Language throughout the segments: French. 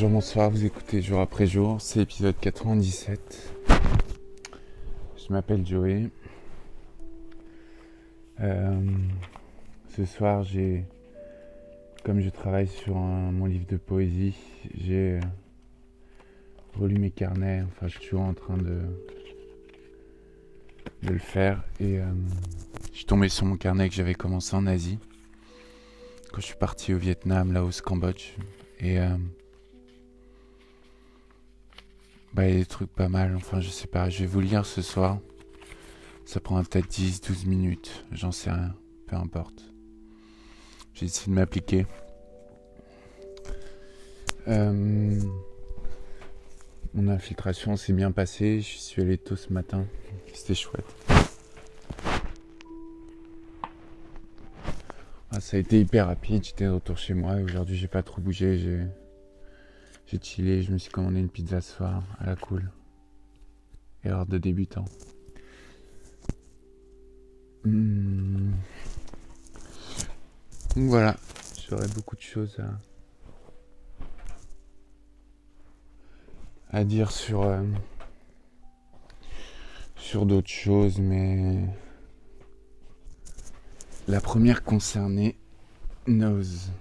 Bonjour, bonsoir, vous écoutez jour après jour, c'est l'épisode 97. Je m'appelle Joey. Euh, ce soir, j'ai, comme je travaille sur mon livre de poésie, j'ai euh, relu mes carnets, enfin je suis toujours en train de, de le faire et euh, je suis tombé sur mon carnet que j'avais commencé en Asie quand je suis parti au Vietnam, Laos, Cambodge et bah, il y a des trucs pas mal, enfin, je sais pas. Je vais vous lire ce soir. Ça prend peut-être 10, 12 minutes. J'en sais rien. Peu importe. J'ai essayé de m'appliquer. Euh, mon infiltration s'est bien passée. Je suis allé tôt ce matin. C'était chouette. Ah, ça a été hyper rapide. J'étais de retour chez moi. Aujourd'hui, j'ai pas trop bougé. J'ai j'ai chillé, je me suis commandé une pizza ce soir, à la cool. Erreur de débutant. Hmm. Voilà, j'aurais beaucoup de choses à, à dire sur, euh, sur d'autres choses, mais la première concernée Nose.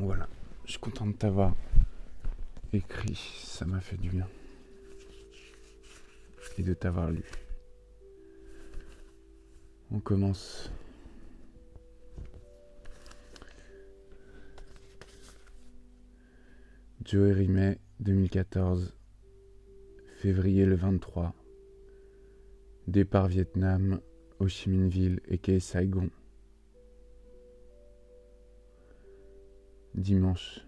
Voilà, je suis content de t'avoir écrit, ça m'a fait du bien. Et de t'avoir lu. On commence. Joe Rimet, 2014, février le 23. Départ Vietnam, Ho Chi Minh Ville et Quai Saigon. Dimanche.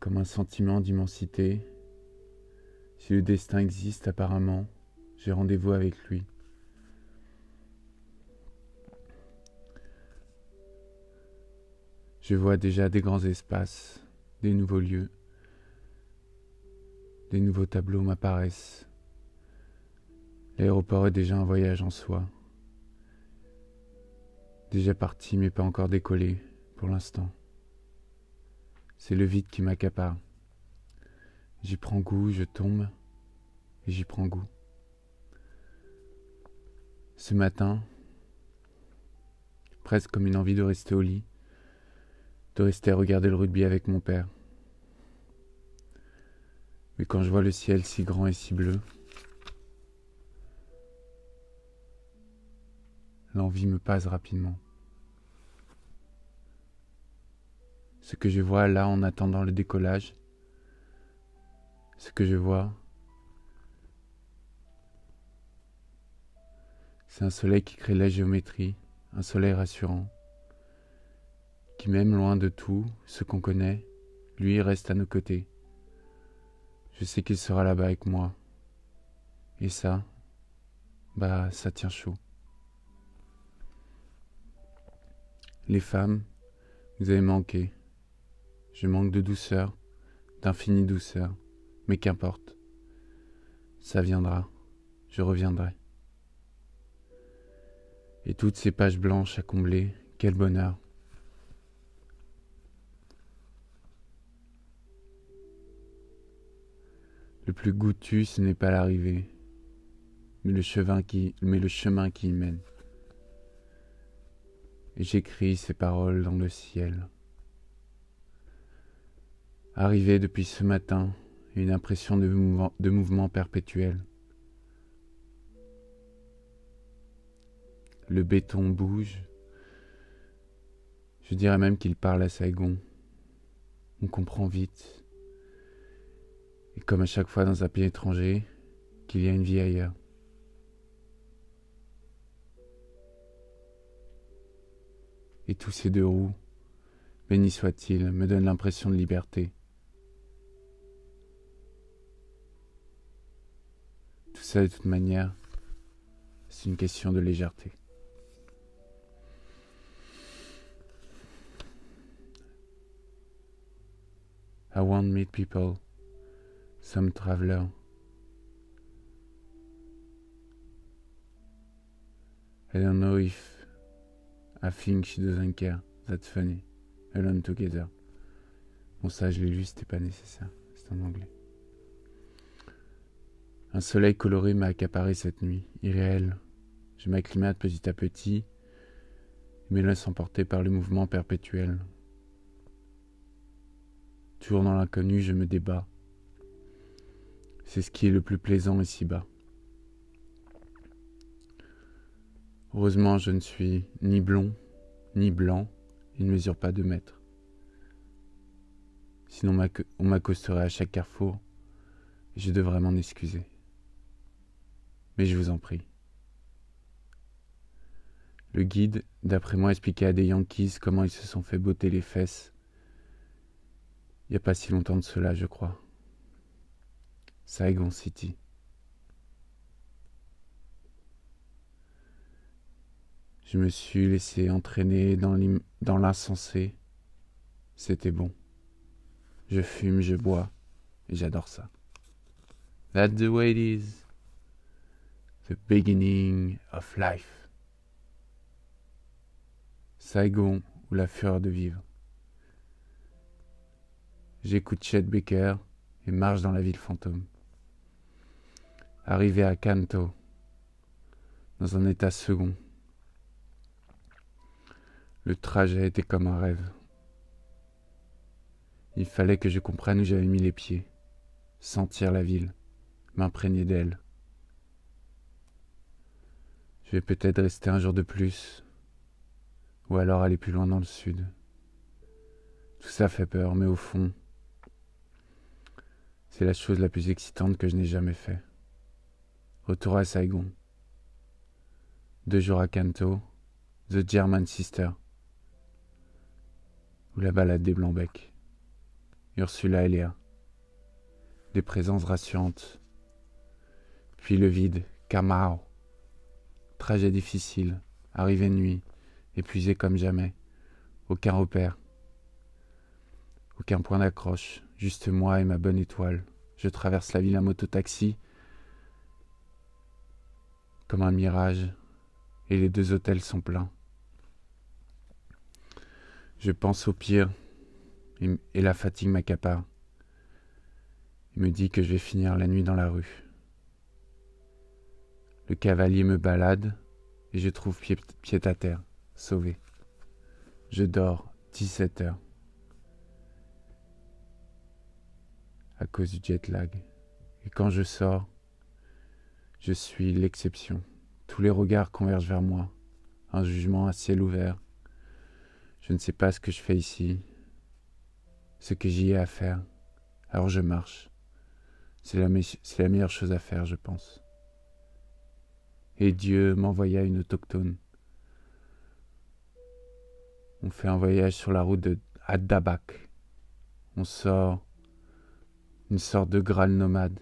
Comme un sentiment d'immensité, si le destin existe apparemment, j'ai rendez-vous avec lui. Je vois déjà des grands espaces, des nouveaux lieux, des nouveaux tableaux m'apparaissent. L'aéroport est déjà un voyage en soi. Déjà parti mais pas encore décollé pour l'instant. C'est le vide qui m'accapare. J'y prends goût, je tombe, et j'y prends goût. Ce matin, presque comme une envie de rester au lit, de rester à regarder le rugby avec mon père. Mais quand je vois le ciel si grand et si bleu, l'envie me passe rapidement. Ce que je vois là en attendant le décollage, ce que je vois, c'est un soleil qui crée la géométrie, un soleil rassurant, qui même loin de tout ce qu'on connaît, lui reste à nos côtés. Je sais qu'il sera là-bas avec moi. Et ça, bah ça tient chaud. Les femmes, vous avez manqué. Je manque de douceur, d'infinie douceur, mais qu'importe. Ça viendra, je reviendrai. Et toutes ces pages blanches à combler, quel bonheur. Le plus goûtu, ce n'est pas l'arrivée, mais le chemin qui, mais le chemin qui y mène. Et j'écris ces paroles dans le ciel. Arrivé depuis ce matin, une impression de mouvement, perpétuel. Le béton bouge. Je dirais même qu'il parle à Saigon. On comprend vite. Et comme à chaque fois dans un pays étranger, qu'il y a une vie ailleurs. Et tous ces deux roues, béni soit-il, me donnent l'impression de liberté. Ça, de toute manière, c'est une question de légèreté. I won't meet people, some traveler. I don't know if I think she doesn't care. That's funny. Alone together. Bon, ça, je l'ai lu, c'était pas nécessaire. C'est en anglais. Un soleil coloré m'a accaparé cette nuit, irréel. Je m'acclimate petit à petit, me laisse emporter par le mouvement perpétuel. Toujours dans l'inconnu, je me débat. C'est ce qui est le plus plaisant ici-bas. Heureusement, je ne suis ni blond, ni blanc, et ne mesure pas deux mètres. Sinon, on m'accosterait à chaque carrefour, et je devrais m'en excuser. Mais je vous en prie. Le guide, d'après moi, expliquait à des Yankees comment ils se sont fait botter les fesses. Il n'y a pas si longtemps de cela, je crois. Saigon City. Je me suis laissé entraîner dans l'insensé. C'était bon. Je fume, je bois, et j'adore ça. That's the way it is. The beginning of life. Saigon ou la fureur de vivre. J'écoute Chet Baker et marche dans la ville fantôme. Arrivé à Kanto, dans un état second, le trajet était comme un rêve. Il fallait que je comprenne où j'avais mis les pieds, sentir la ville, m'imprégner d'elle. Je vais peut-être rester un jour de plus, ou alors aller plus loin dans le sud. Tout ça fait peur, mais au fond, c'est la chose la plus excitante que je n'ai jamais fait. Retour à Saigon. Deux jours à Kanto, The German Sister ou la balade des Blancs-Becs. Ursula et Léa. Des présences rassurantes. Puis le vide, Kamao. Trajet difficile, arrivée de nuit, épuisé comme jamais. Aucun repère. Aucun point d'accroche, juste moi et ma bonne étoile. Je traverse la ville à moto-taxi comme un mirage, et les deux hôtels sont pleins. Je pense au pire et, la fatigue m'accapare. Il me dit que je vais finir la nuit dans la rue. Le cavalier me balade et je trouve pied, à terre, sauvé. Je dors 17 heures à cause du jet lag. Et quand je sors, je suis l'exception. Tous les regards convergent vers moi. Un jugement à ciel ouvert je ne sais pas ce que je fais ici, ce que j'y ai à faire. Alors je marche. C'est la, meilleure chose à faire, je pense. Et Dieu m'envoya une autochtone. On fait un voyage sur la route de Dabak. On sort une sorte de Graal nomade.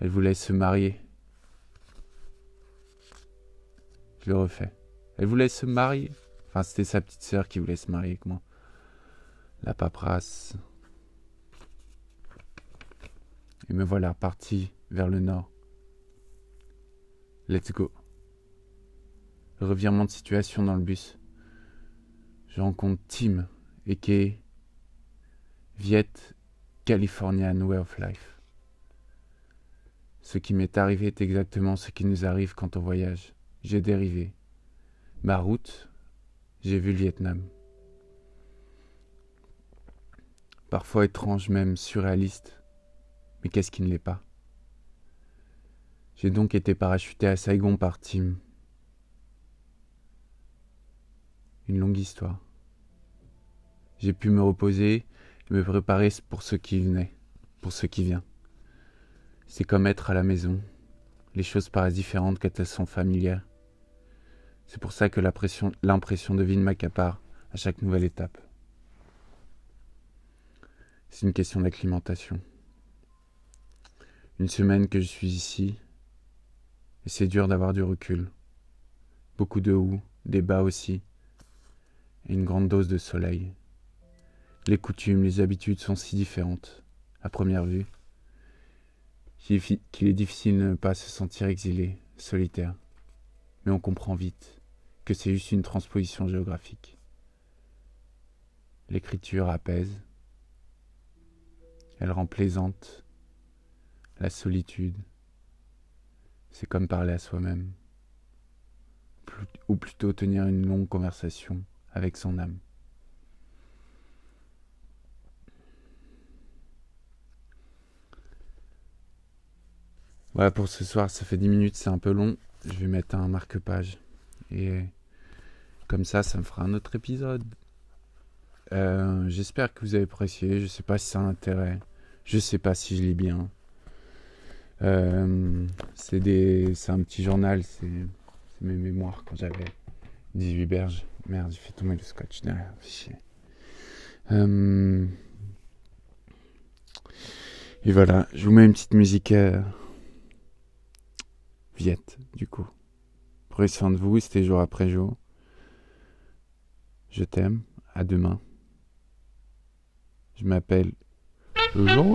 Elle voulait se marier. Je le refais. Elle voulait se marier. Enfin, c'était sa petite sœur qui voulait se marier avec moi. La paperasse. Et me voilà parti vers le nord. Let's go. Revirement de situation dans le bus. Je rencontre Tim, qui Viet Californian Way of Life. Ce qui m'est arrivé est exactement ce qui nous arrive quand on voyage. J'ai dérivé. Ma route, j'ai vu le Vietnam. Parfois étrange, même surréaliste, mais qu'est-ce qui ne l'est pas? J'ai donc été parachuté à Saigon par Tim. Une longue histoire. J'ai pu me reposer et me préparer pour ce qui venait, pour ce qui vient. C'est comme être à la maison. Les choses paraissent différentes quand elles sont familières. C'est pour ça que l'impression de vie m'accapare à chaque nouvelle étape. C'est une question d'acclimatation. Une semaine que je suis ici, et c'est dur d'avoir du recul. Beaucoup de hauts, des bas aussi, et une grande dose de soleil. Les coutumes, les habitudes sont si différentes, à première vue, qu'il est difficile de ne pas se sentir exilé, solitaire. Mais on comprend vite que c'est juste une transposition géographique. L'écriture apaise, elle rend plaisante la solitude. C'est comme parler à soi-même, ou plutôt tenir une longue conversation avec son âme. Voilà pour ce soir, ça fait 10 minutes, c'est un peu long. Je vais mettre un marque-page. Et comme ça, ça me fera un autre épisode. Euh, j'espère que vous avez apprécié. Je sais pas si ça a intérêt. Je sais pas si je lis bien. Euh, c'est un petit journal. C'est, mes mémoires quand j'avais 18 berges. Merde, j'ai fait tomber le scotch derrière. Euh, et voilà, je vous mets une petite musique Viette, du coup. Prenez soin de vous, c'était jour après jour. Je t'aime, à demain. Je m'appelle Jean.